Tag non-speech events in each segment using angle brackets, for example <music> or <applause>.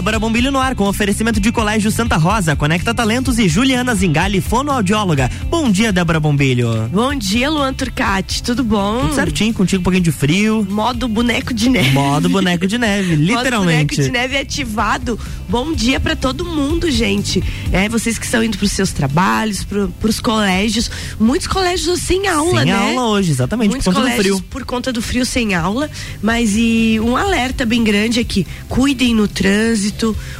Débora Bombilho no ar com oferecimento de Colégio Santa Rosa, Conecta Talentos e Juliana Zingali, fonoaudióloga. Bom dia, Débora Bombilho. Bom dia, Luan Turcati. Tudo bom? Tudo certinho, contigo um pouquinho de frio. Modo boneco de neve. Modo boneco de neve, <laughs> literalmente. Modo boneco de neve ativado. Bom dia para todo mundo, gente. É, vocês que estão indo para os seus trabalhos, para os colégios. Muitos colégios sem aula, sem né? Sem aula hoje, exatamente, Muitos por conta do frio. por conta do frio sem aula, mas e um alerta bem grande aqui. Cuidem no trânsito.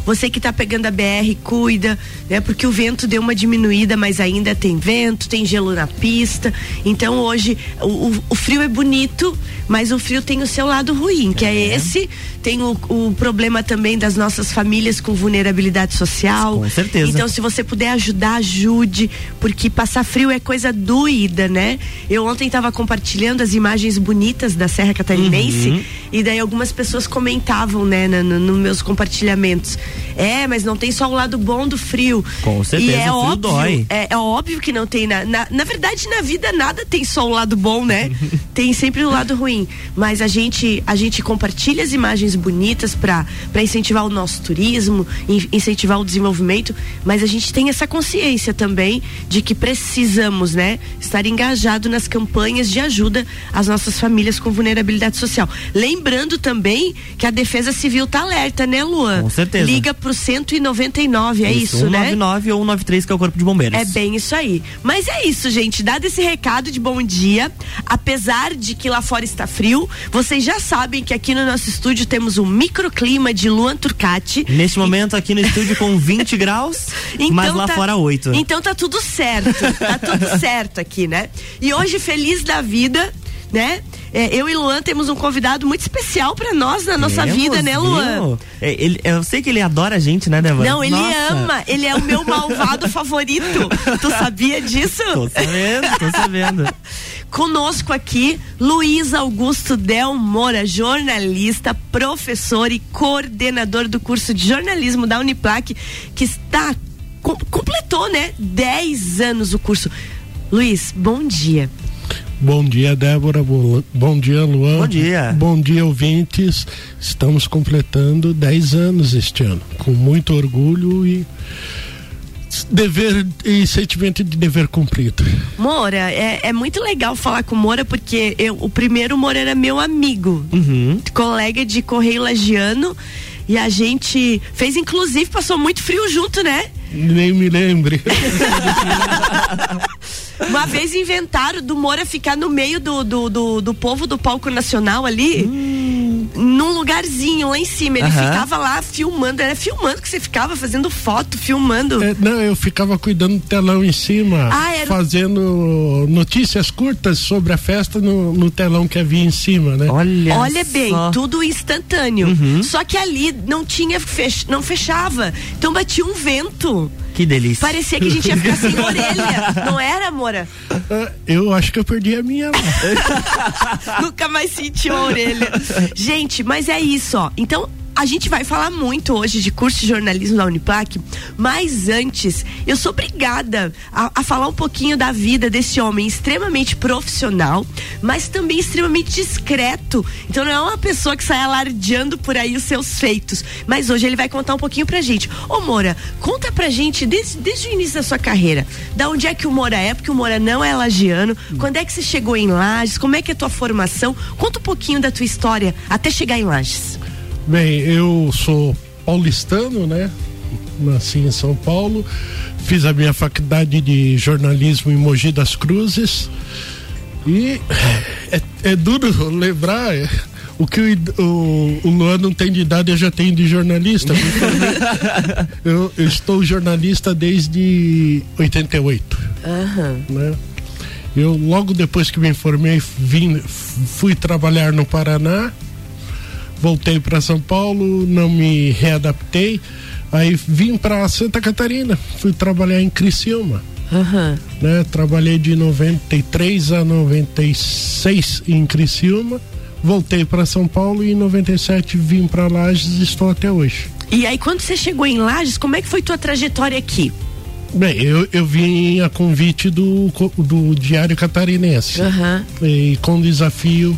Você que está pegando a BR, cuida, né? Porque o vento deu uma diminuída, mas ainda tem vento, tem gelo na pista. Então hoje o, o, o frio é bonito, mas o frio tem o seu lado ruim, que é, é esse. Tem o, o, problema também das nossas famílias com vulnerabilidade social. Com certeza. Então, se você puder ajudar, ajude, porque passar frio é coisa doída, né? Eu ontem estava compartilhando as imagens bonitas da Serra Catarinense uhum. e daí algumas pessoas comentavam, né, nos no meus compartilhamentos. É, mas não tem só o lado bom do frio. Com certeza, e é óbvio, dói. É, é, óbvio que não tem. Na, na, na verdade, na vida nada tem só o lado bom, né? <laughs> tem sempre o lado ruim. Mas a gente, a gente compartilha as imagens bonitas para incentivar o nosso turismo, in, incentivar o desenvolvimento, mas a gente tem essa consciência também de que precisamos, né, estar engajado nas campanhas de ajuda às nossas famílias com vulnerabilidade social. Lembrando também que a Defesa Civil tá alerta, né, Luan? Com certeza. Liga pro 199, é isso, isso 199 né? 199 ou 193 que é o Corpo de Bombeiros. É bem isso aí. Mas é isso, gente, dado esse recado de bom dia, apesar de que lá fora está frio, vocês já sabem que aqui no nosso estúdio temos um microclima de Luan Turcati. Neste momento aqui no estúdio com 20 <laughs> graus, então mas lá tá, fora 8. Então tá tudo certo, tá tudo <laughs> certo aqui, né? E hoje feliz da vida, né? É, eu e Luan temos um convidado muito especial para nós na nossa vida, né, Luan? É, ele, eu sei que ele adora a gente, né, Débora? Não, ele Nossa. ama. Ele é o meu malvado <laughs> favorito. Tu sabia disso? Tô sabendo, tô sabendo. Conosco aqui, Luiz Augusto Del Moura, jornalista, professor e coordenador do curso de jornalismo da Uniplac, que está com, completou, né, 10 anos o curso. Luiz, bom dia. Bom dia, Débora. Bom dia, Luan. Bom dia. Bom dia, ouvintes. Estamos completando 10 anos este ano, com muito orgulho e dever e sentimento de dever cumprido. Moura, é, é muito legal falar com Moura porque eu, o primeiro Moura era meu amigo, uhum. colega de Correio Lagiano e a gente fez inclusive passou muito frio junto, né? Nem me lembre. <laughs> Uma vez inventaram do Moura ficar no meio do, do, do, do povo do palco nacional ali. Hum. Num lugarzinho lá em cima. Ele ficava lá filmando. Era filmando que você ficava fazendo foto, filmando. É, não, eu ficava cuidando do telão em cima. Ah, era... Fazendo notícias curtas sobre a festa no, no telão que havia em cima, né? Olha, Olha bem, só. tudo instantâneo. Uhum. Só que ali não tinha fech... não fechava. Então batia um vento. Que delícia. Parecia que a gente ia ficar sem <laughs> orelha. Não era, Moura? Ah, eu acho que eu perdi a minha. <laughs> Nunca mais senti a orelha. Gente, mas é isso, ó. Então, a gente vai falar muito hoje de curso de jornalismo da Uniplac, mas antes, eu sou obrigada a, a, falar um pouquinho da vida desse homem extremamente profissional, mas também extremamente discreto. Então não é uma pessoa que sai alardeando por aí os seus feitos. Mas hoje ele vai contar um pouquinho pra gente. Ô Moura, conta pra gente desde, desde o início da sua carreira, da onde é que o Moura é, porque o Moura não é lagiano, quando é que você chegou em Lages, como é que é a tua formação? Conta um pouquinho da tua história até chegar em Lages. Bem, eu sou paulistano, né? Nasci em São Paulo, fiz a minha faculdade de jornalismo em Mogi das Cruzes e é, é duro lembrar é, o que o, o, o Luan não tem de idade eu já tenho de jornalista. <laughs> eu, eu, estou jornalista desde 88. Uhum. Né? Eu logo depois que me formei vim, fui trabalhar no Paraná voltei para São Paulo, não me readaptei, aí vim para Santa Catarina, fui trabalhar em Criciúma. Uhum. Né? Trabalhei de 93 a 96 em Criciúma, voltei para São Paulo e em 97 vim para Lages e estou até hoje. E aí quando você chegou em Lages, como é que foi tua trajetória aqui? Bem, eu, eu vim a convite do, do Diário Catarinense. Uhum. E com desafio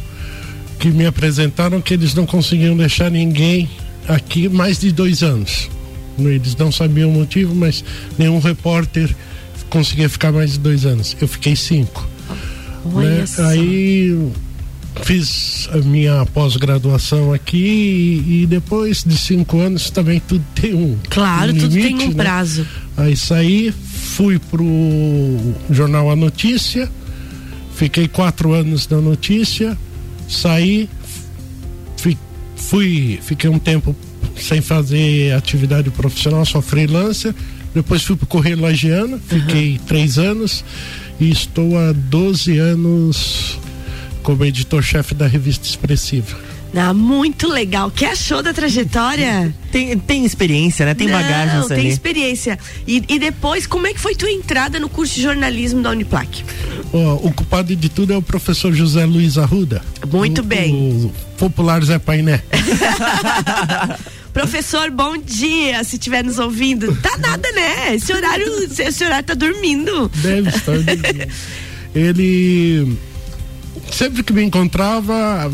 que me apresentaram que eles não conseguiam deixar ninguém aqui mais de dois anos. Eles não sabiam o motivo, mas nenhum repórter conseguia ficar mais de dois anos. Eu fiquei cinco. Né? Aí fiz a minha pós-graduação aqui e, e, depois de cinco anos também tudo tem um claro um tudo limite, tem um né? prazo aí saí fui pro jornal A Notícia fiquei quatro anos na notícia saí fui, fui fiquei um tempo sem fazer atividade profissional só freelancer depois fui pro Correio Lagiano fiquei uhum. três anos e estou há 12 anos como editor-chefe da revista Expressiva. Ah, muito legal. Que achou da trajetória? Tem, tem experiência, né? Tem Não, bagagem. Não, tem ali. experiência. E, e depois, como é que foi tua entrada no curso de jornalismo da Uniplac? Oh, o culpado de tudo é o professor José Luiz Arruda. Muito o, bem. O popular Zé Painé. <laughs> Professor, bom dia, se estiver nos ouvindo. Tá nada, né? Esse horário, esse horário tá dormindo. Deve estar dormindo. <laughs> Ele sempre que me encontrava,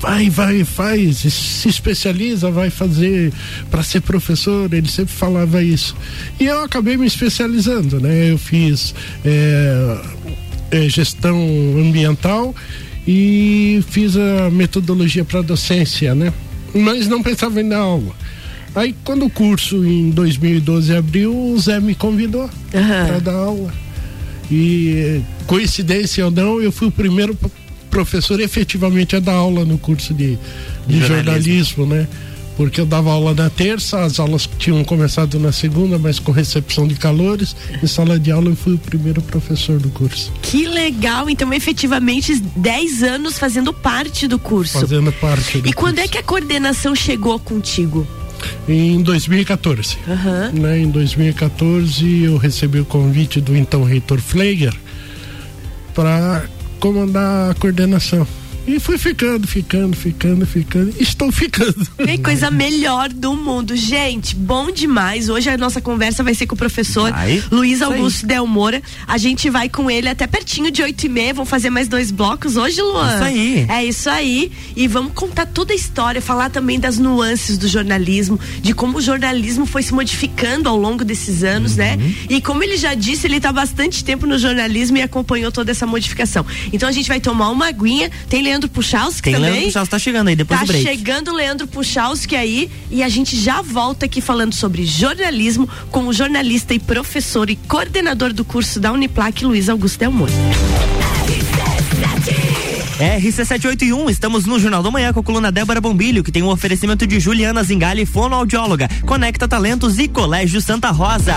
vai, vai, faz, se especializa, vai fazer para ser professor, ele sempre falava isso. E eu acabei me especializando, né? Eu fiz é, é, gestão ambiental e fiz a metodologia para docência, né? Mas não pensava em dar aula. Aí quando o curso em 2012 abriu, o Zé me convidou uhum. para dar aula. E coincidência ou não, eu fui o primeiro professor efetivamente a dar aula no curso de, de jornalismo. jornalismo, né? Porque eu dava aula na terça, as aulas tinham começado na segunda, mas com recepção de calores. Em sala de aula eu fui o primeiro professor do curso. Que legal! Então, efetivamente, 10 anos fazendo parte do curso. Fazendo parte do E quando é que a coordenação chegou contigo? Em 2014. Uhum. Né? Em 2014 eu recebi o convite do então reitor Fleiger para comandar a coordenação. E fui ficando, ficando, ficando, ficando. Estou ficando. <laughs> Que coisa melhor do mundo. Gente, bom demais. Hoje a nossa conversa vai ser com o professor vai. Luiz Augusto Del Moura. A gente vai com ele até pertinho de oito e meia. Vamos fazer mais dois blocos hoje, Luan? Isso aí. É isso aí. E vamos contar toda a história, falar também das nuances do jornalismo, de como o jornalismo foi se modificando ao longo desses anos, né? uhum. né? E como ele já disse, ele está bastante tempo no jornalismo e acompanhou toda essa modificação. Então a gente vai tomar uma aguinha. Tem Leandro Leandro Puchalski Tem também. Leandro tá chegando aí depois tá do break. Tá chegando o Leandro Puchalski aí e a gente já volta aqui falando sobre jornalismo com o jornalista e professor e coordenador do curso da Uniplac, Luiz Augusto Delmore. RC781, estamos no Jornal da Manhã com a coluna Débora Bombilho, que tem um oferecimento de Juliana Zingali, fonoaudióloga, Conecta Talentos e Colégio Santa Rosa.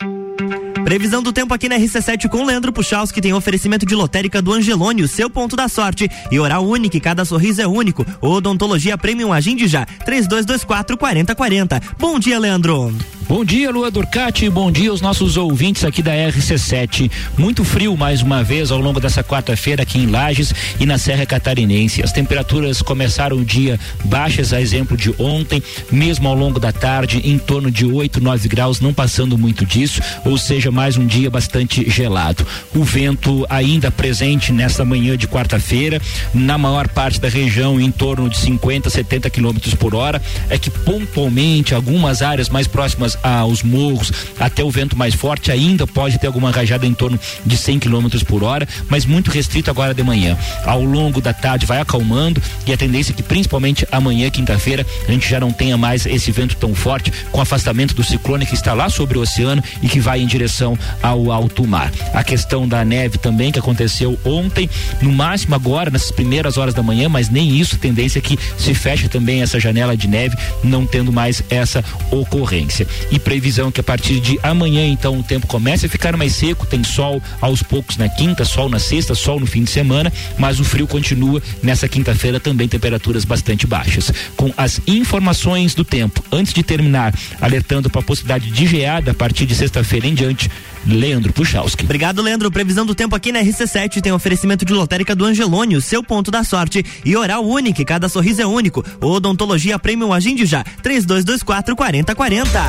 Previsão do tempo aqui na RC7 com Leandro que tem oferecimento de lotérica do Angelone, o seu ponto da sorte. E oral único, cada sorriso é único. Odontologia Premium Agende já, 3224 4040. Bom dia, Leandro. Bom dia, Lua Durcati. Bom dia aos nossos ouvintes aqui da RC7. Muito frio mais uma vez ao longo dessa quarta-feira aqui em Lages e na Serra Catarinense. As temperaturas começaram o dia baixas, a exemplo de ontem, mesmo ao longo da tarde, em torno de 8, 9 graus, não passando muito disso, ou seja, mais um dia bastante gelado. O vento ainda presente nesta manhã de quarta-feira, na maior parte da região em torno de 50, 70 quilômetros por hora. É que pontualmente algumas áreas mais próximas aos morros, até o vento mais forte, ainda pode ter alguma rajada em torno de 100 km por hora, mas muito restrito agora de manhã. Ao longo da tarde vai acalmando e a tendência é que principalmente amanhã, quinta-feira, a gente já não tenha mais esse vento tão forte, com afastamento do ciclone que está lá sobre o oceano e que vai em direção ao alto mar. A questão da neve também que aconteceu ontem, no máximo agora, nessas primeiras horas da manhã, mas nem isso, tendência é que se feche também essa janela de neve, não tendo mais essa ocorrência e previsão que a partir de amanhã então o tempo começa a ficar mais seco, tem sol aos poucos na quinta, sol na sexta, sol no fim de semana, mas o frio continua nessa quinta-feira também temperaturas bastante baixas. Com as informações do tempo, antes de terminar, alertando para a possibilidade de geada a partir de sexta-feira em diante, Leandro Puchalski. Obrigado, Leandro. Previsão do tempo aqui na RC7 tem oferecimento de lotérica do Angelônio, seu ponto da sorte. E oral único, cada sorriso é único. Odontologia Premium Agende já. 3224 4040.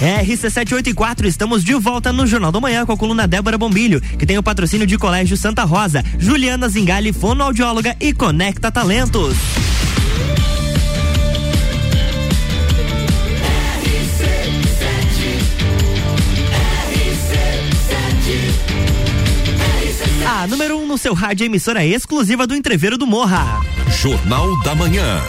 RC784, estamos de volta no Jornal da Manhã com a coluna Débora Bombilho, que tem o patrocínio de Colégio Santa Rosa, Juliana Zingali, fonoaudióloga e Conecta Talentos. Número 1 um no seu rádio, emissora exclusiva do Entreveiro do Morra. Jornal da Manhã.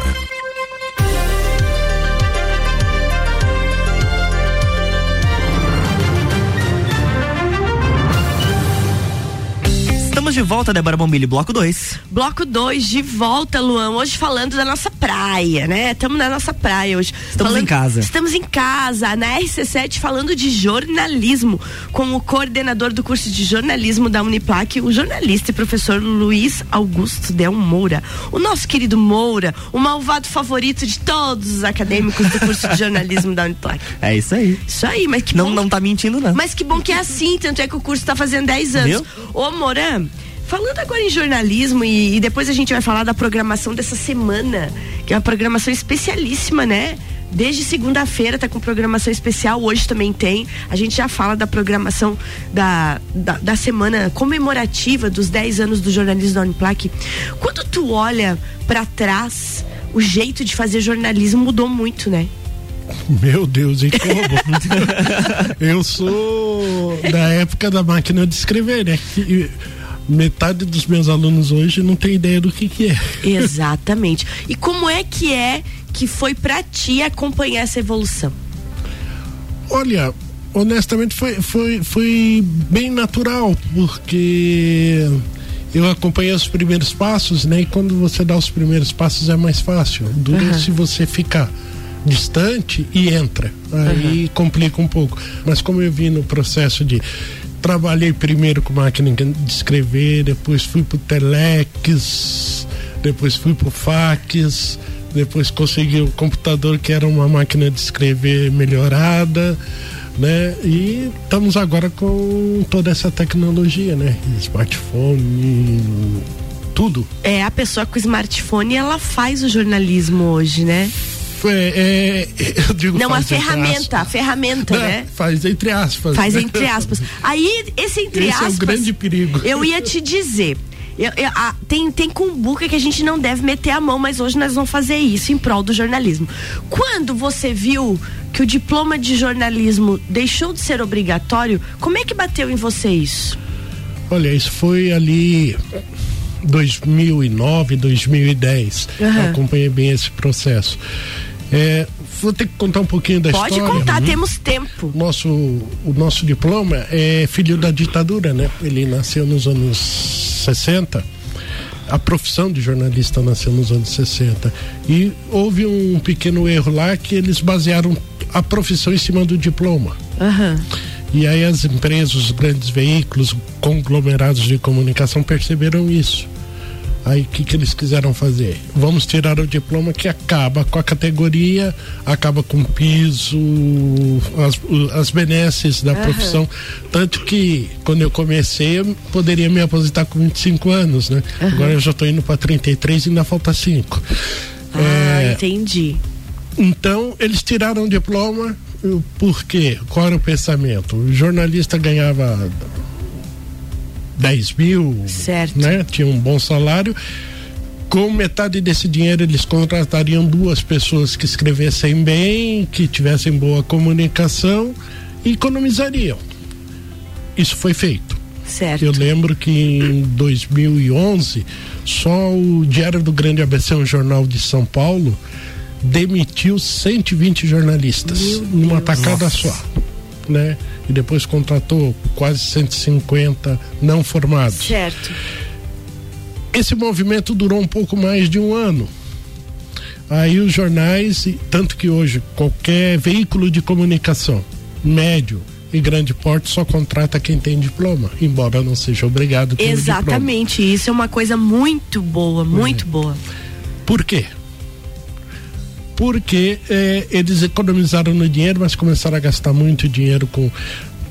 Estamos de volta, Débora Bombilho, bloco 2. Bloco 2, de volta, Luan. Hoje falando da nossa praia, né? Estamos na nossa praia hoje. Estamos falando, em casa. Estamos em casa, na RC7, falando de jornalismo, com o coordenador do curso de jornalismo da Uniplac, o jornalista e professor Luiz Augusto Del Moura. O nosso querido Moura, o malvado favorito de todos os acadêmicos do curso de jornalismo da Uniplac. <laughs> É isso aí. Isso aí, mas que Não, bom. não tá mentindo, não. Mas que bom que é assim, tanto é que o curso está fazendo 10 anos. Viu? Ô, Moran, falando agora em jornalismo e, e depois a gente vai falar da programação dessa semana, que é uma programação especialíssima, né? Desde segunda-feira tá com programação especial, hoje também tem. A gente já fala da programação da, da, da semana comemorativa dos 10 anos do jornalismo da Uniplac. Quando tu olha para trás, o jeito de fazer jornalismo mudou muito, né? Meu Deus, e como? <laughs> Eu sou da época da máquina de escrever, né? E metade dos meus alunos hoje não tem ideia do que, que é. Exatamente. E como é que é que foi pra ti acompanhar essa evolução? Olha, honestamente foi, foi, foi bem natural, porque eu acompanhei os primeiros passos, né? E quando você dá os primeiros passos é mais fácil. Dura Aham. se você ficar distante e entra. Aí complica um pouco. Mas como eu vi no processo de trabalhei primeiro com máquina de escrever, depois fui pro Telex, depois fui pro fax, depois consegui o computador que era uma máquina de escrever melhorada, né? E estamos agora com toda essa tecnologia, né? Smartphone, tudo. É, a pessoa com smartphone, ela faz o jornalismo hoje, né? É, é, <laughs> eu digo Não, a ferramenta, a aspas. ferramenta, Né? né? Faz entre aspas. Faz né? entre aspas. Aí, esse entre Esse é o aspas. grande perigo. Eu ia te dizer. eu- eu- ah, tem, tem cumbuca que a gente não deve meter a mão, mas hoje nós vamos fazer isso em prol do jornalismo. Quando você viu que o diploma de jornalismo deixou de ser obrigatório, como é que bateu em você isso? Olha, isso foi ali 2009, 2010. Aham. Eu acompanhei bem esse processo. É, vou ter que contar um pouquinho da Pode história. contar, Uhum. temos tempo. Nosso, o nosso diploma é filho da ditadura, né? Ele nasceu nos anos 60. A profissão de jornalista nasceu nos anos 60. E houve um pequeno erro lá que eles basearam a profissão em cima do diploma. Aham. E aí as empresas, os grandes veículos, conglomerados de comunicação perceberam isso. Aí o que, que eles quiseram fazer? Vamos tirar o diploma que acaba com a categoria, acaba com o piso, as, as benesses da profissão. Tanto que quando eu comecei, eu poderia me aposentar com 25 anos, né? Agora eu já estou indo para 33 e ainda falta 5. Ah, entendi. Então, eles tiraram o diploma, por quê? Qual era o pensamento? O jornalista ganhava 10 mil, Certo. né? Tinha um bom salário. Com metade desse dinheiro, eles contratariam duas pessoas que escrevessem bem, que tivessem boa comunicação e economizariam. Isso foi feito. Certo. Eu lembro que em 2011, só o Diário do Grande ABC, um jornal de São Paulo, demitiu 120 jornalistas numa tacada só, né? E depois contratou quase 150 não formados. Certo. Esse movimento durou um pouco mais de um ano. Aí os jornais, tanto que hoje qualquer veículo de comunicação, médio e grande porte, só contrata quem tem diploma, embora não seja obrigado. Exatamente. Isso é uma coisa muito boa, muito boa. Por quê? Porque eh, eles economizaram no dinheiro, mas começaram a gastar muito dinheiro com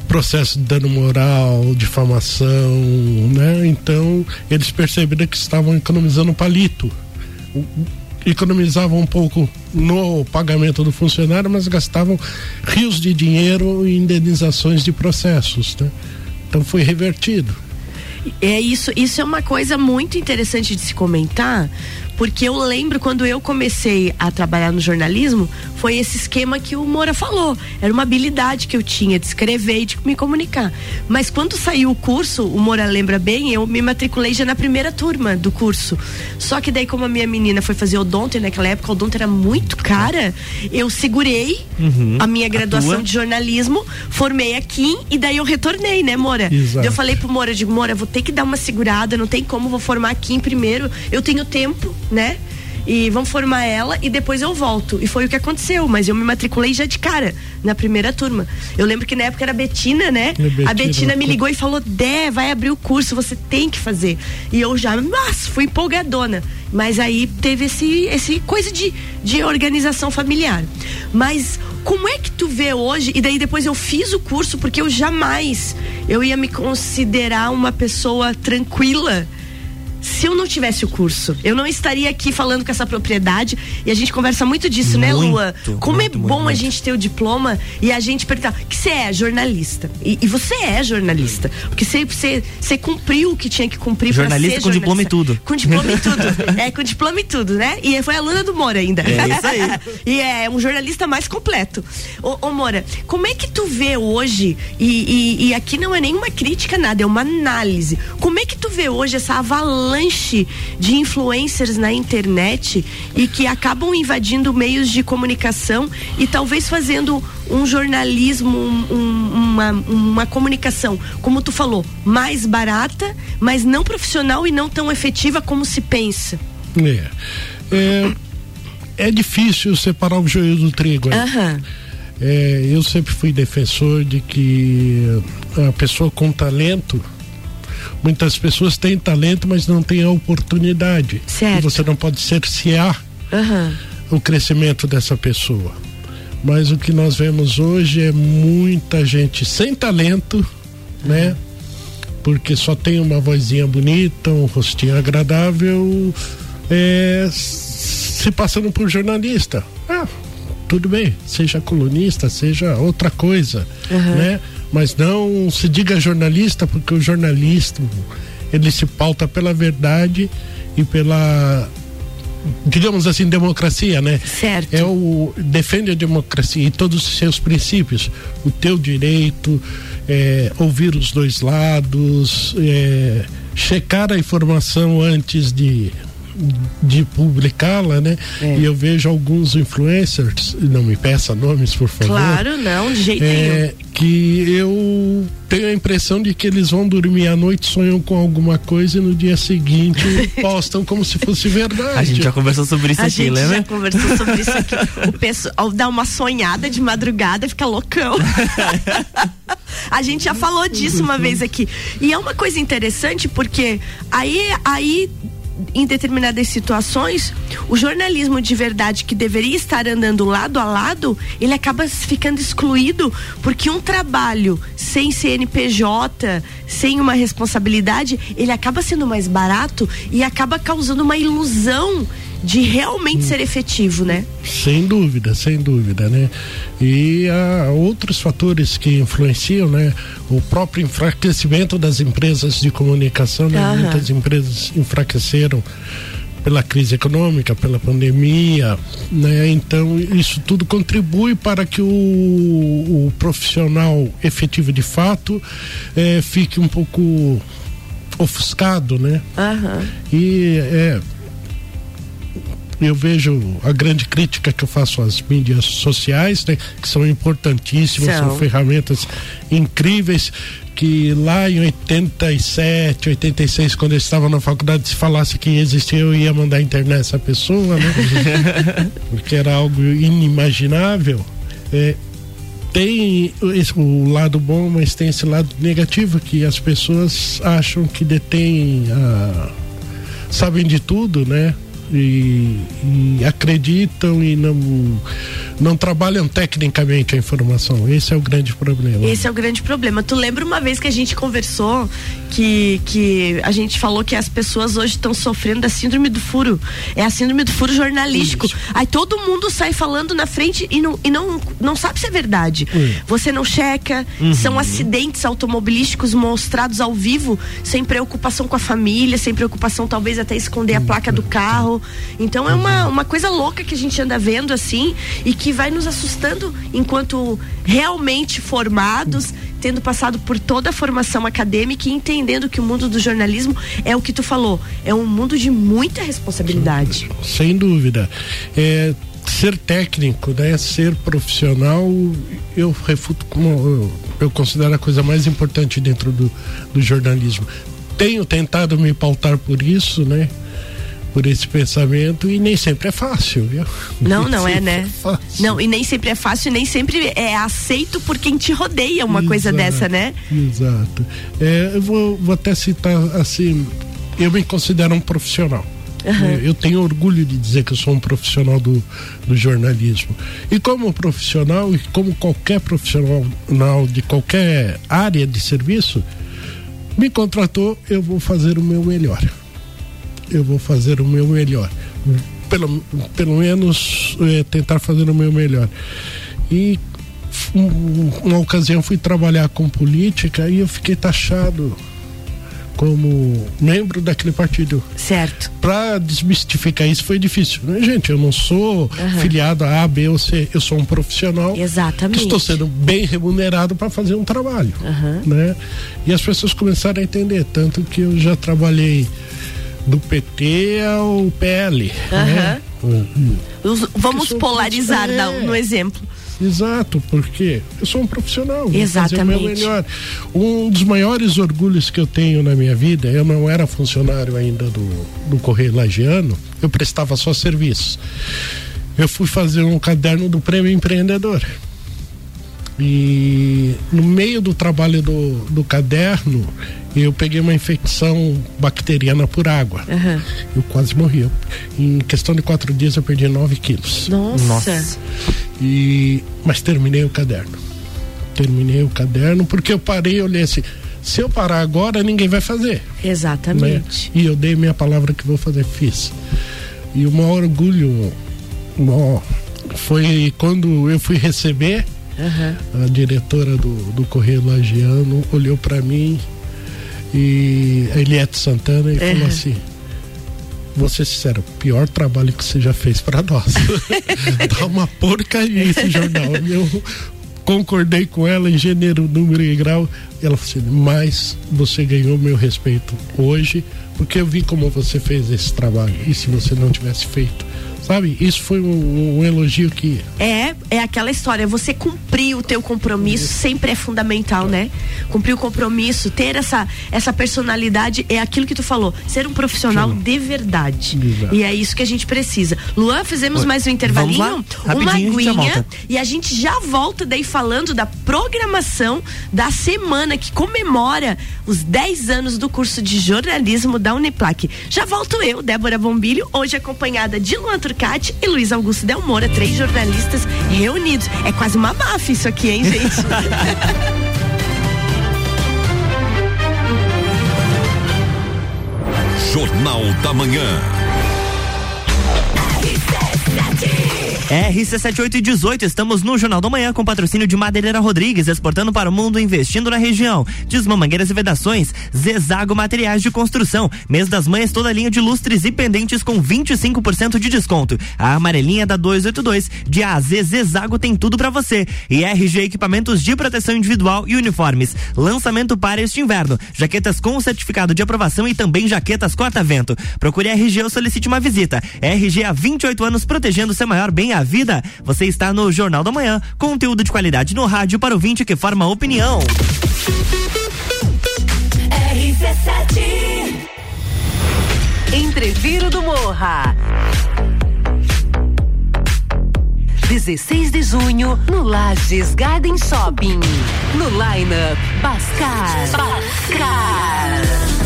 processo de dano moral, difamação, né? Então eles perceberam que estavam economizando palito. Economizavam um pouco no pagamento do funcionário, mas gastavam rios de dinheiro em indenizações de processos, né? Então foi revertido. É isso, isso é uma coisa muito interessante de se comentar, porque eu lembro quando eu comecei a trabalhar no jornalismo, foi esse esquema que o Moura falou. Era uma habilidade que eu tinha de escrever e de me comunicar. Mas quando saiu o curso, o Moura lembra bem, eu me matriculei já na primeira turma do curso. Só que daí, como a minha menina foi fazer odonto, e naquela época o odonto era muito cara, eu segurei a minha graduação tua. de jornalismo, formei aqui e daí eu retornei, né, Moura? Exato. Eu falei pro Moura, eu digo, Moura, vou ter que dar uma segurada, não tem como, vou formar aqui em primeiro, eu tenho tempo, né? E vamos formar ela e depois eu volto. E foi o que aconteceu, mas eu me matriculei já de cara, na primeira turma. Eu lembro que na época era a Betina, né? É, Betina, a Betina me ligou e falou: Dé, vai abrir o curso, você tem que fazer. E eu já, nossa, fui empolgadona. Mas aí teve esse, esse coisa de, de organização familiar. Mas como é que tu vê hoje? E daí depois eu fiz o curso porque eu jamais eu ia me considerar uma pessoa tranquila se eu não tivesse o curso. Eu não estaria aqui falando com essa propriedade e a gente conversa muito disso, né, Muito, Lua? Como muito, é muito, bom a muito. gente ter o diploma e a gente perguntar que você é jornalista. E, e você é jornalista. Porque você, você, você cumpriu o que tinha que cumprir pra Jornalista com diploma e jornalista. tudo. Com diploma e <laughs> tudo. é, com diploma e tudo, né? E foi aluna do Moura ainda. É isso aí. <laughs> e é um jornalista mais completo. Ô, ô Moura, como é que tu vê hoje, e, e- e aqui não é nenhuma crítica, nada, é uma análise. Como é que tu vê hoje essa avalanche de influencers na internet e que acabam invadindo meios de comunicação e talvez fazendo um jornalismo, um- um- uma, uma comunicação, como tu falou, mais barata, mas não profissional e não tão efetiva como se pensa? É. É, é difícil separar o joio do trigo. né? Aham. É, eu sempre fui defensor de que a pessoa com talento, muitas pessoas têm talento, mas não têm a oportunidade. Certo. E você não pode cercear Aham. o crescimento dessa pessoa. Mas o que nós vemos hoje é muita gente sem talento, né? Porque só tem uma vozinha bonita, um rostinho agradável, é, se passando por jornalista. Ah, tudo bem, seja colunista, seja outra coisa, né? Mas não se diga jornalista, porque o jornalista ele se pauta pela verdade e pela digamos assim, democracia, né? Certo. É o defende a democracia e todos os seus princípios, o teu direito, é, ouvir os dois lados, é, checar a informação antes de de publicá-la, né? É. E eu vejo alguns influencers, não me peça nomes, por favor. Claro, não, de jeito nenhum. É, que eu tenho a impressão de que eles vão dormir à noite, sonham com alguma coisa e no dia seguinte <laughs> postam como se fosse verdade. A gente já conversou sobre isso A aqui, gente lembra? já conversou sobre isso aqui. O pessoal dá uma sonhada de madrugada e fica loucão. <laughs> A gente já falou disso uma vez aqui. E é uma coisa interessante porque aí, aí em determinadas situações, o jornalismo de verdade que deveria estar andando lado a lado, ele acaba ficando excluído porque um trabalho sem CNPJ, sem uma responsabilidade, ele acaba sendo mais barato e acaba causando uma ilusão de realmente ser efetivo, né? Sem dúvida, sem dúvida, né? E há outros fatores que influenciam, né? O próprio enfraquecimento das empresas de comunicação, né? Aham. Muitas empresas enfraqueceram pela crise econômica, pela pandemia, né? Então isso tudo contribui para que o, o profissional efetivo de fato eh, fique um pouco ofuscado, né? Aham. E é, eu vejo a grande crítica que eu faço às mídias sociais, né, que são importantíssimas, São. são, ferramentas incríveis. Que lá em 87, 86, quando eu estava na faculdade, se falasse que existia, eu ia mandar internet essa pessoa, né? <laughs> Porque era algo inimaginável. É, tem esse- o lado bom, mas tem esse lado negativo que as pessoas acham que detêm a, sabem de tudo, né? E, e acreditam e não não trabalham tecnicamente a informação. Esse é o grande problema. Esse é o grande problema. Tu lembra uma vez que a gente conversou que, que a gente falou que as pessoas hoje estão sofrendo da síndrome do furo. É a síndrome do furo jornalístico. Aí todo mundo sai falando na frente e não, e não, não sabe se é verdade. Você não checa, são acidentes automobilísticos mostrados ao vivo, sem preocupação com a família, sem preocupação talvez até esconder a placa do carro. Então é uma, uma coisa louca que a gente anda vendo assim e que vai nos assustando enquanto realmente formados, tendo passado por toda a formação acadêmica e entendendo que o mundo do jornalismo é o que tu falou, é um mundo de muita responsabilidade. Sem dúvida. É, ser técnico, né? Ser profissional, eu refuto como eu, considero a coisa mais importante dentro do, do jornalismo. Tenho tentado me pautar por isso, né? Por esse pensamento e nem sempre é fácil, viu? <laughs> Não, Nem não é, né? fácil. Não, e nem sempre é fácil, nem sempre é aceito por quem te rodeia uma coisa Exato, dessa, né? Exato. É, eu vou, vou até citar assim, eu me considero um profissional. É, Eu tenho orgulho de dizer que eu sou um profissional do, do jornalismo. E como profissional, e como qualquer profissional de qualquer área de serviço, me contratou, eu vou fazer o meu melhor. Eu vou fazer o meu melhor. Pelo, pelo menos eh, tentar fazer o meu melhor. E um- uma ocasião fui trabalhar com política e eu fiquei taxado como membro daquele partido. Certo. Para desmistificar isso foi difícil. né, Gente, eu não sou filiado a A, B ou C, eu sou um profissional Exatamente. que estou sendo bem remunerado para fazer um trabalho, né? E as pessoas começaram a entender, tanto que eu já trabalhei do PT ao PL, né? Os- vamos polarizar é. no exemplo. Exato, porque eu sou um profissional. vou fazer o meu Exatamente. melhor. Um dos maiores orgulhos que eu tenho na minha vida, eu não era funcionário ainda do, do Correio Lagiano, eu prestava só serviços. Eu fui fazer um caderno do Prêmio Empreendedor. E no meio do trabalho do, do caderno, eu peguei uma infecção bacteriana por água. Eu quase morri. Em questão de quatro dias eu perdi 9 quilos. Nossa. E mas terminei o caderno. Terminei o caderno porque eu parei e olhei assim, se eu parar agora ninguém vai fazer, né? Exatamente. E eu dei minha palavra que vou fazer, fiz. E o maior orgulho maior, foi quando eu fui receber a diretora do, do Correio Lagiano olhou para mim e a Eliette Santana e falou assim ser sincero, o pior trabalho que você já fez para nós. <laughs> tá uma porcaria esse jornal. Eu concordei com ela em gênero, número e grau. E ela falou assim, mas você ganhou meu respeito hoje, porque eu vi como você fez esse trabalho. E se você não tivesse feito, Sabe? Isso foi um, um elogio que. É, é aquela história, você cumprir o teu compromisso sempre é fundamental, né? Cumprir o compromisso, ter essa, essa personalidade é aquilo que tu falou, ser um profissional Sim. de verdade. Exato. E é isso que a gente precisa. Luan, fizemos Oi. mais um intervalinho, uma aguinha e a gente já volta daí falando da programação da semana que comemora os 10 anos do curso de jornalismo da Uniplac. Já volto eu, Débora Bombilho, hoje acompanhada de Luan Turcati e Luiz Augusto Del Moura, três jornalistas reunidos. É quase uma máfia isso aqui, hein, gente? <laughs> Jornal da Manhã. RC7818, estamos no Jornal da Manhã com patrocínio de Madeireira Rodrigues, exportando para o mundo, investindo na região. Desmã Mangueiras e Vedações, Zezago Materiais de Construção, mês das mães, toda linha de lustres e pendentes com 25% de desconto. A amarelinha da 282, de A a Z, Zezago tem tudo para você. E RG Equipamentos de Proteção Individual e Uniformes. Lançamento para este inverno. Jaquetas com certificado de aprovação e também jaquetas corta-vento. Procure RG ou solicite uma visita. RG há 28 anos protegendo seu maior bem, a vida. Você está no Jornal da Manhã. Conteúdo de qualidade no rádio para o 20 que forma opinião. Entreviro do Morra. 16 de junho, no Lages Garden Shopping. No lineup, Bascar. Bascar. Bascar.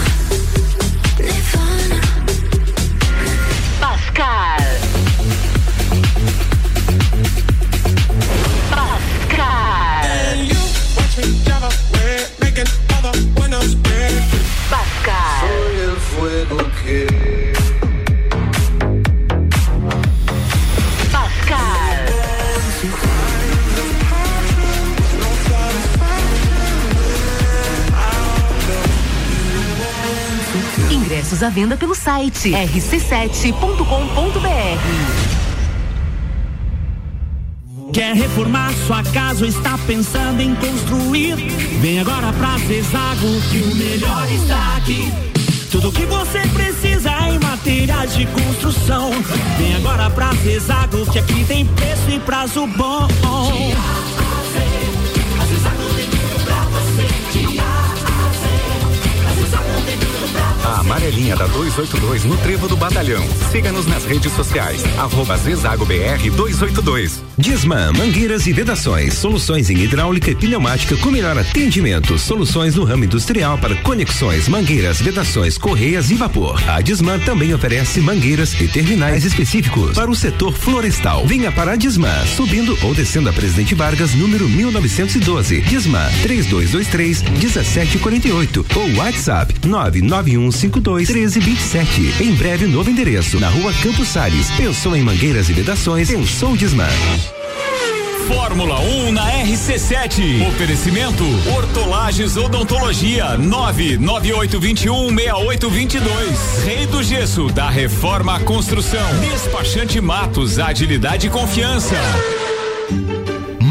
Ingressos à venda pelo site rc7.com.br. Quer reformar sua casa ou está pensando em construir? Vem agora pra Zezago que o melhor está aqui. Tudo que você precisa em materiais de construção. Vem agora pra Zezago que aqui tem preço e prazo bom. A amarelinha da 282 no Trevo do Batalhão. Siga-nos nas redes sociais. Arroba Zezago BR 282. Disman, mangueiras e vedações, soluções em hidráulica e pneumática com melhor atendimento, soluções no ramo industrial para conexões, mangueiras, vedações, correias e vapor. A Disman também oferece mangueiras e terminais específicos para o setor florestal. Venha para a Disman, subindo ou descendo a Presidente Vargas, número 1912. Disman 3223 1748 ou WhatsApp 99152 1327. Em breve novo endereço na Rua Campos Sales. Pensou em mangueiras e vedações? Pensou Disman. Fórmula 1 na RC7. Oferecimento Hortolagens Odontologia 998216822. Rei do Gesso da Reforma Construção. Despachante Matos, agilidade e confiança.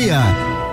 meia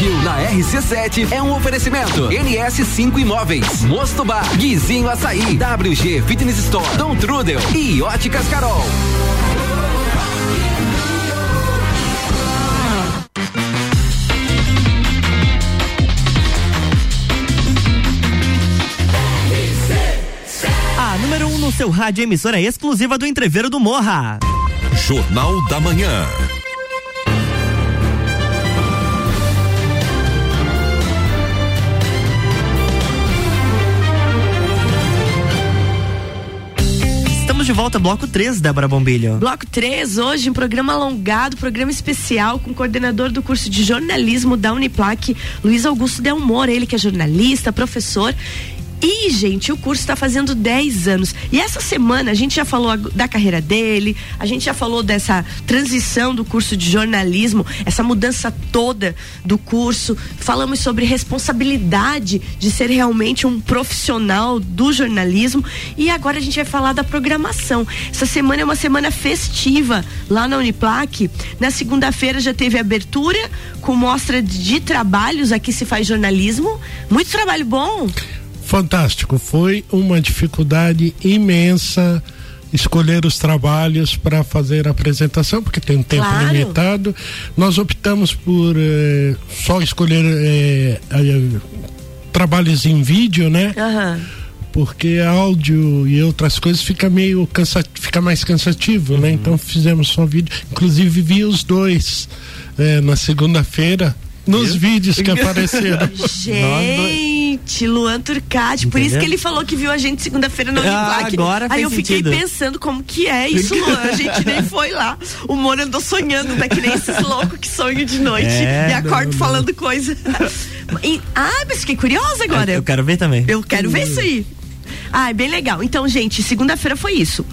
Rio na RC7 é um oferecimento. NS5 Imóveis, Mosto Bar, Guizinho Açaí, WG Fitness Store, Dom Trudel e Óticas Carol. A número 1 um no seu rádio emissora exclusiva do Entreveiro do Morra. Jornal da Manhã. De volta, bloco 3, Débora Bombilho. Bloco 3, hoje um programa alongado, programa especial com o coordenador do curso de jornalismo da Uniplac, Luiz Augusto Del Moura, ele que é jornalista, professor e, gente, o curso está fazendo 10 anos. E essa semana a gente já falou da carreira dele, a gente já falou dessa transição do curso de jornalismo, essa mudança toda do curso. Falamos sobre responsabilidade de ser realmente um profissional do jornalismo. E agora a gente vai falar da programação. Essa semana é uma semana festiva lá na Uniplac. Na segunda-feira já teve abertura com mostra de trabalhos. Aqui se faz jornalismo. Muito trabalho bom. Fantástico, foi uma dificuldade imensa escolher os trabalhos para fazer a apresentação, porque tem um tempo Claro. limitado. Nós optamos por eh, só escolher eh, eh, trabalhos em vídeo, né? Aham. Porque áudio e outras coisas fica meio cansa, fica mais cansativo, né? Então fizemos só vídeo. Inclusive vi os dois eh, na segunda-feira nos vídeos que <laughs> apareceram. Gente, Luan Turcati, por isso Entendeu? que ele falou que viu a gente segunda-feira no Ah, agora Aí eu fiquei sentido. pensando como que é isso, Luan. A gente nem foi lá. O Moro andou sonhando, tá que nem esses loucos que sonham de noite É, e acordo não, não. falando coisa. Ah, mas fiquei curiosa agora. Eu quero ver também. Eu quero ver isso aí. Ah, é bem legal. Então, gente, segunda-feira foi isso.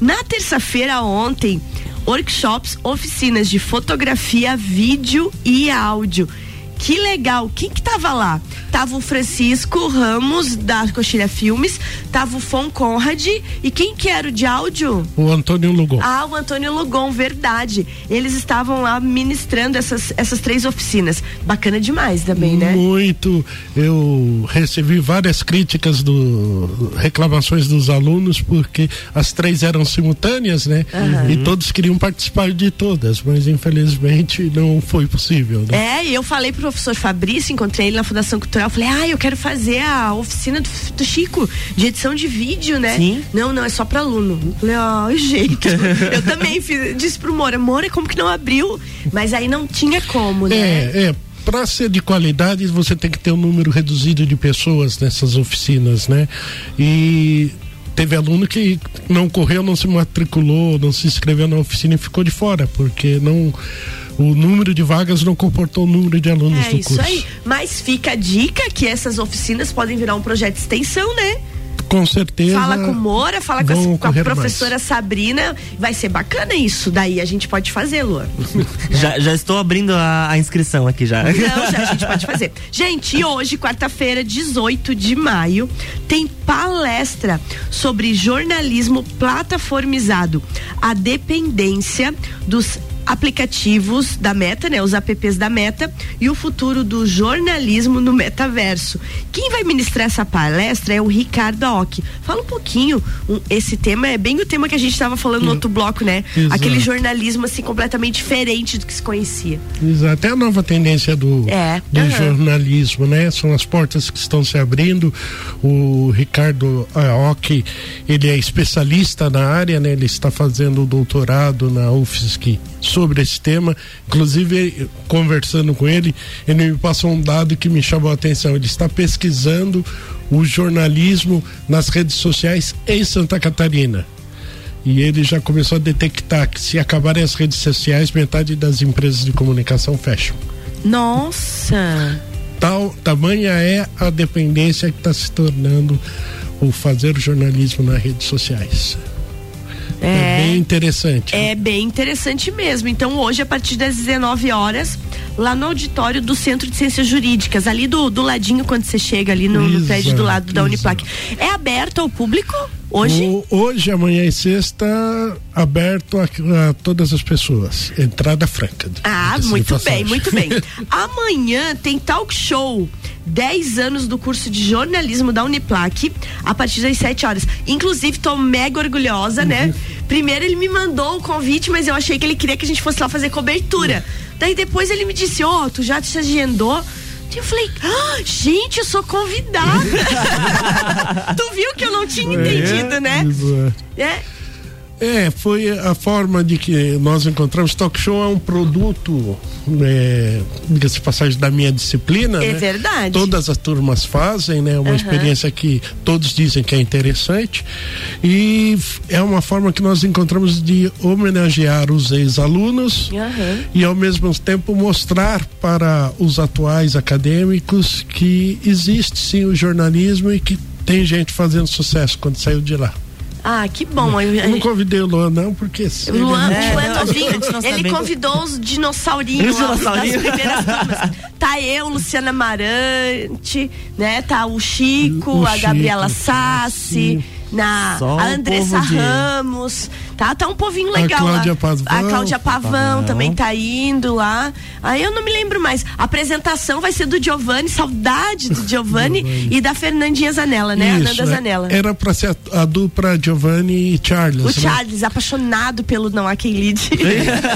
Na terça-feira, ontem, workshops, oficinas de fotografia, vídeo e áudio. Que legal. Quem que tava lá? Tava o Francisco Ramos, da Coxilha Filmes, tava o Fon Conrad e quem que era o de áudio? O Antônio Lugon. Ah, o Antônio Lugon, verdade. Eles estavam lá ministrando essas, essas três oficinas. Bacana demais também, né? Muito. Eu recebi várias críticas do reclamações dos alunos porque as três eram simultâneas, né? Aham. E todos queriam participar de todas, mas infelizmente não foi possível. Né? É, e eu falei pro professor Fabrício, encontrei ele na Fundação Cultural, falei, ah, eu quero fazer a oficina do, do Chico, de edição de vídeo, né? Sim. Não, não, é só pra aluno. Falei, ai, <laughs> gente. eu também fiz, disse pro Moura, Moura, como que não abriu? Mas aí não tinha como, né? É, é. Para ser de qualidade, você tem que ter um número reduzido de pessoas nessas oficinas, né? E teve aluno que não correu, não se matriculou, não se inscreveu na oficina e ficou de fora, porque não o número de vagas não comportou o número de alunos É do isso curso. aí. Mas fica a dica que essas oficinas podem virar um projeto de extensão, né? Com certeza. Fala com Moura, fala com, a, com a professora Sabrina. Vai ser bacana isso. Daí a gente pode fazer, Luan. <laughs> Já, já estou abrindo a, a inscrição aqui já. Não, já a gente pode fazer. Gente, e hoje, quarta-feira, 18 de maio, tem palestra sobre jornalismo plataformizado, a dependência dos aplicativos da Meta, né? Os apps da Meta e o futuro do jornalismo no metaverso. Quem vai ministrar essa palestra é o Ricardo Aoki. Fala um pouquinho, um, esse tema é bem o tema que a gente estava falando no outro bloco, né? Exato. Aquele jornalismo assim completamente diferente do que se conhecia. Exato, é a nova tendência do, É, do aham. jornalismo, né? São as portas que estão se abrindo. O Ricardo Aoki, ele é especialista na área, né? Ele está fazendo o doutorado na UFSC sobre esse tema. Inclusive, conversando com ele, ele me passou um dado que me chamou a atenção. Ele está pesquisando o jornalismo nas redes sociais em Santa Catarina. E ele já começou a detectar que se acabarem as redes sociais, metade das empresas de comunicação fecham. Nossa! Tal, tamanha é a dependência que está se tornando o fazer jornalismo nas redes sociais. É, bem interessante. É bem interessante mesmo. Então, hoje, a partir das 19 horas, lá no auditório do Centro de Ciências Jurídicas, ali do, do ladinho, quando você chega ali no, no prédio do lado da Exato, Uniplac. É aberto ao público hoje? O- hoje, amanhã e sexta, aberto a, a todas as pessoas. Entrada franca. Ah, muito bem, muito bem. <laughs> Amanhã tem talk show. 10 anos do curso de jornalismo da Uniplac, a partir das 7 horas. Inclusive, tô mega orgulhosa, Uhum. né? Primeiro ele me mandou o convite, mas eu achei que ele queria que a gente fosse lá fazer cobertura. Daí depois ele me disse, ó, tu já te agendou? Eu falei, ah, gente, eu sou convidada. <laughs> tu viu que eu não tinha entendido, né? Isso é. É. Foi a forma de que nós encontramos. Talk show é um produto, é, diga-se passagem, da minha disciplina. É né? verdade. Todas as turmas fazem, né? Uma Aham. experiência que todos dizem que é interessante. E é uma forma que nós encontramos de homenagear os ex-alunos Aham. e ao mesmo tempo mostrar para os atuais acadêmicos que existe sim o jornalismo e que tem gente fazendo sucesso quando saiu de lá. Ah, que bom. Eu- Eu não convidei o Luan, não, porque. se O ele Luan, não- o Luan é novinho. não Ele sabe. convidou os dinossaurinhos Os lá, das primeiras turmas. Tá eu, Luciana Marante, né? Tá o Chico, O a Chico, Gabriela Sassi. Na, Só a Andressa de- Ramos, tá? Tá um povinho A legal Cláudia lá. Pavão. A Cláudia Pavão, Pavão. também tá indo lá. Aí eu não me lembro mais. A apresentação vai ser do Giovanni, saudade do <laughs> Giovanni e da Fernandinha Zanella, né? a Isso, Nanda é. Zanella. Era pra ser a, a dupla Giovanni e Charles. O né? Charles, apaixonado pelo Não Há Quem Lide.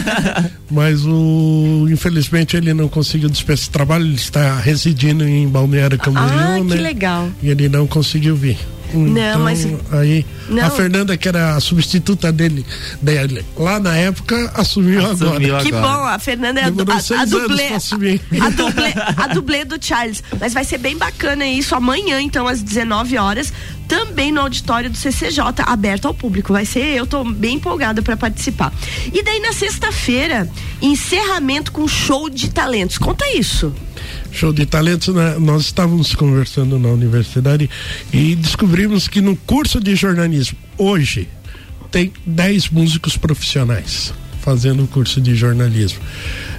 <laughs> Mas o infelizmente ele não conseguiu dispensar esse trabalho, ele está residindo em Balneário Camboriú, Ah, que né? legal. E ele não conseguiu vir. Então, mas- aí Não. a Fernanda que era a substituta dele, dele lá na época assumiu, Assumiu agora. Que bom, a Fernanda é a, Demorou a, a anos dublê, assumir. a, dublê, a dublê do Charles. Mas vai ser bem bacana isso amanhã, então, às 19 horas, também no auditório do CCJ, aberto ao público. Vai ser, eu tô bem empolgada para participar. E daí na sexta-feira, encerramento com show de talentos. Conta isso. Show de talentos, né? nós estávamos conversando na universidade e descobrimos que no curso de jornalismo, hoje, tem 10 músicos profissionais fazendo o curso de jornalismo.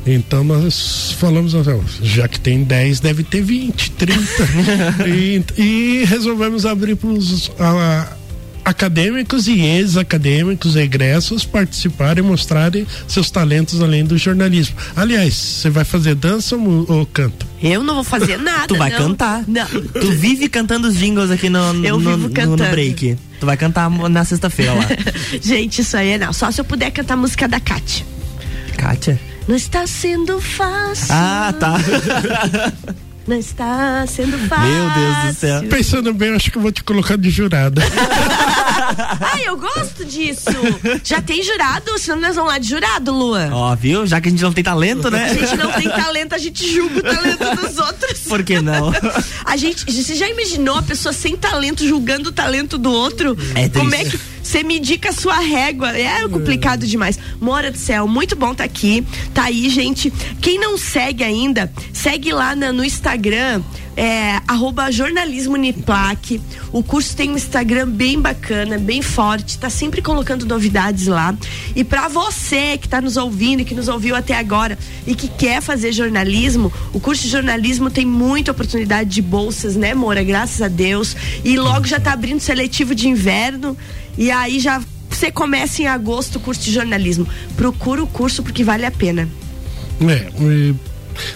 Então nós falamos, já que tem 10, deve ter 20, 30. <laughs> e, e resolvemos abrir para os acadêmicos e ex-acadêmicos, egressos participarem e mostrarem seus talentos além do jornalismo. Aliás, você vai fazer dança ou, ou canto? Eu não vou fazer <laughs> nada. Tu vai não. cantar. Não. Tu vive cantando os jingles aqui no, no, Eu no- vivo no- cantando. no break. Tu vai cantar na sexta-feira lá. <laughs> Gente, isso aí é não. Só se eu puder cantar a música da Kátia. Kátia? Não está sendo fácil. Ah, tá. <laughs> Não está sendo fácil. Meu Deus do céu. Pensando bem, eu acho que eu vou te colocar de jurada. <laughs> Ai, eu gosto disso. Já tem jurado? Senão nós vamos lá de jurado, Lua. Ó, viu? Já que a gente não tem talento, né? A gente não tem talento, a gente julga o talento dos outros. Por que não? A gente, você já imaginou a pessoa sem talento julgando o talento do outro? É Como é que você medir com a sua régua? É complicado demais. Mora do céu, muito bom tá aqui. Tá aí, gente. Quem não segue ainda, segue lá na- no Instagram. É, arroba jornalismo Uniplac. O curso tem um Instagram bem bacana, bem forte, tá sempre colocando novidades lá. E para você que tá nos ouvindo e que nos ouviu até agora e que quer fazer jornalismo, o curso de jornalismo tem muita oportunidade de bolsas, né, Moura? Graças a Deus. E logo já tá abrindo seletivo de inverno. E aí já você começa em agosto o curso de jornalismo. Procura o curso porque vale a pena. É, e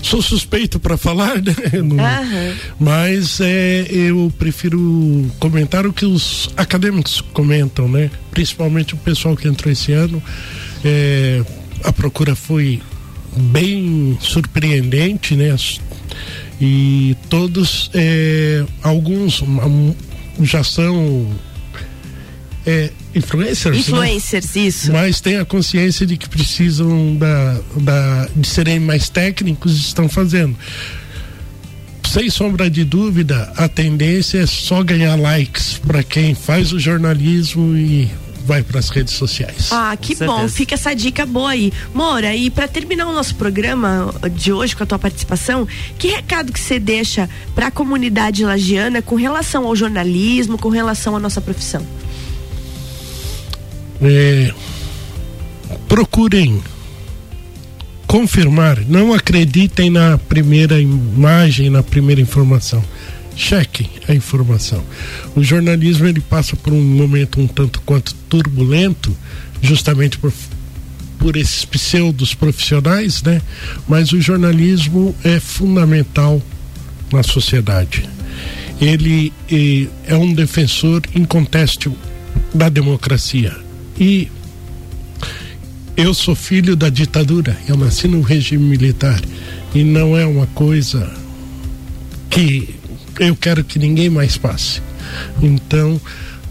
sou suspeito para falar, <laughs> né? Não- Aham. Mas é, eu prefiro comentar o que os acadêmicos comentam, né? Principalmente o pessoal que entrou esse ano. É, a procura foi bem surpreendente, né? E todos, é, alguns já são é, influencers. né? Influencers, isso. Mas têm a consciência de que precisam da, da, de serem mais técnicos e estão fazendo. Sem sombra de dúvida, a tendência é só ganhar likes para quem faz o jornalismo e vai para as redes sociais. Ah, que bom, fica essa dica boa aí. Moura, e para terminar o nosso programa de hoje com a tua participação, que recado que você deixa para a comunidade lagiana com relação ao jornalismo, com relação à nossa profissão? É, procurem confirmar, não acreditem na primeira imagem, na primeira informação. Chequem a informação. O jornalismo ele passa por um momento um tanto quanto turbulento, justamente por por esses pseudos profissionais, né? Mas o jornalismo é fundamental na sociedade. Ele eh, é um defensor incontestável da democracia. E eu sou filho da ditadura, eu nasci no regime militar e não é uma coisa que eu quero que ninguém mais passe. Então,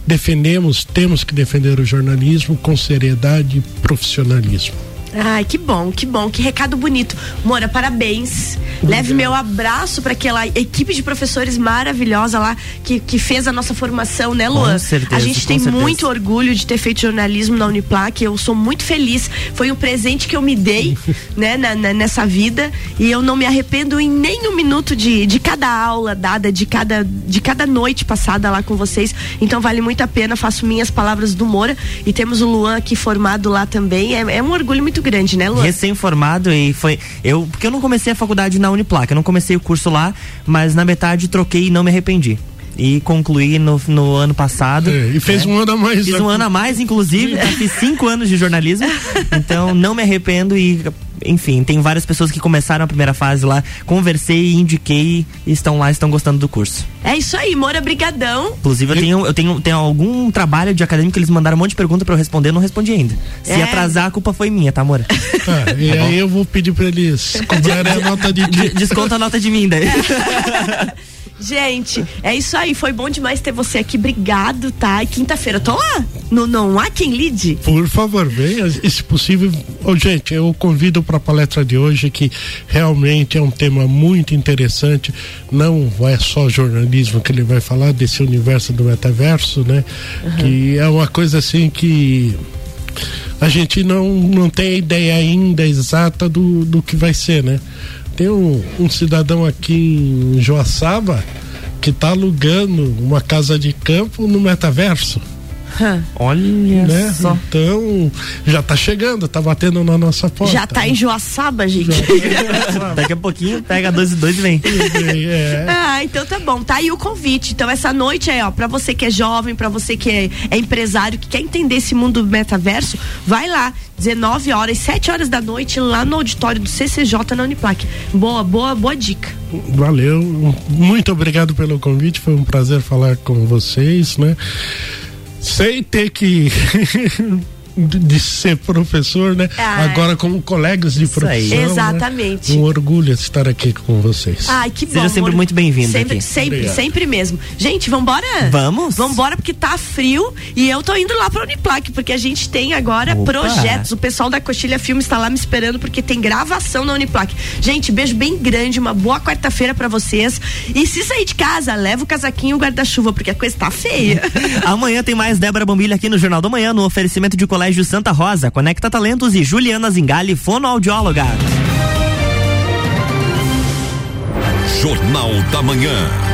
defendemos, temos que defender o jornalismo com seriedade e profissionalismo. Ai, que bom, que bom, que recado bonito. Moura, parabéns. Leve meu abraço para aquela equipe de professores maravilhosa lá que, que fez a nossa formação, né, Luan? Com certeza, a gente tem certeza. muito orgulho de ter feito jornalismo na Uniplac. Eu sou muito feliz. Foi um presente que eu me dei, <laughs> né, na- na- nessa vida. E eu não me arrependo em nem um minuto de, de cada aula dada, de cada, de cada noite passada lá com vocês. Então vale muito a pena. Faço minhas palavras do Moura. E temos o Luan aqui formado lá também. É, é um orgulho muito grande, né, Luan? Recém-formado e foi. Eu, porque eu não comecei a faculdade na Uniplac, eu não comecei o curso lá, mas na metade troquei e não me arrependi. E concluí no, no ano passado. É, e fez um ano a mais, Fiz né? um ano a mais, inclusive. fiz cinco anos de jornalismo. <laughs> Então não me arrependo e, enfim, tem várias pessoas que começaram a primeira fase lá. Conversei, indiquei e estão lá, estão gostando do curso. É isso aí, Moura, brigadão. Inclusive, eu tenho, eu tenho, tenho algum trabalho de acadêmico que eles mandaram um monte de pergunta pra eu responder, eu não respondi ainda. Se É. atrasar, a culpa foi minha, tá, amor? Ah, e <laughs> aí eu vou pedir para eles <laughs> cobrarem a nota de Desconta a nota de mim daí. Gente, é isso aí. Foi bom demais ter você aqui. Obrigado, tá? E quinta-feira, tô lá. No Não Há Quem Lide. Por favor, venha, e se possível. Ô, gente, eu convido para a palestra de hoje, que realmente é um tema muito interessante. Não é só jornalismo que ele vai falar desse universo do metaverso, né? Que é uma coisa assim que a gente não, não tem ideia ainda exata do, do que vai ser, né? Tem um, um cidadão aqui em Joaçaba que está alugando uma casa de campo no metaverso. Olha né? só. Então, já tá chegando, tá batendo na nossa porta. Já tá em Joaçaba, gente. Daqui a pouquinho pega dois e dois e vem. É. Ah, então tá bom. Tá aí o convite. Então essa noite aí, ó, pra você que é jovem, pra você que é, é empresário, que quer entender esse mundo do metaverso, vai lá, 19 horas, 7 horas da noite, lá no auditório do CCJ na Uniplac. Boa, boa, boa dica. Valeu, muito obrigado pelo convite, foi um prazer falar com vocês, né? Sem ter que <laughs> de de ser professor, né? Ah, Agora como colegas de profissão. né? Exatamente. Um orgulho estar aqui com vocês. Ai, que bom. Seja sempre amor. muito bem-vindo Sempre, aqui. sempre, Obrigado. sempre mesmo. Gente, vambora? Vamos? Vambora porque tá frio e eu tô indo lá pra Uniplac, porque a gente tem agora Opa. projetos. O pessoal da Coxilha Filmes está lá me esperando porque tem gravação na Uniplac. Gente, beijo bem grande, uma boa quarta-feira pra vocês. E se sair de casa, leva o casaquinho e o guarda-chuva, porque a coisa tá feia. <laughs> Amanhã tem mais Débora Bombilha aqui no Jornal da Manhã, no oferecimento de Colégio Santa Rosa, Conecta Talentos e Juliana Zingali, fonoaudióloga. Jornal da Manhã.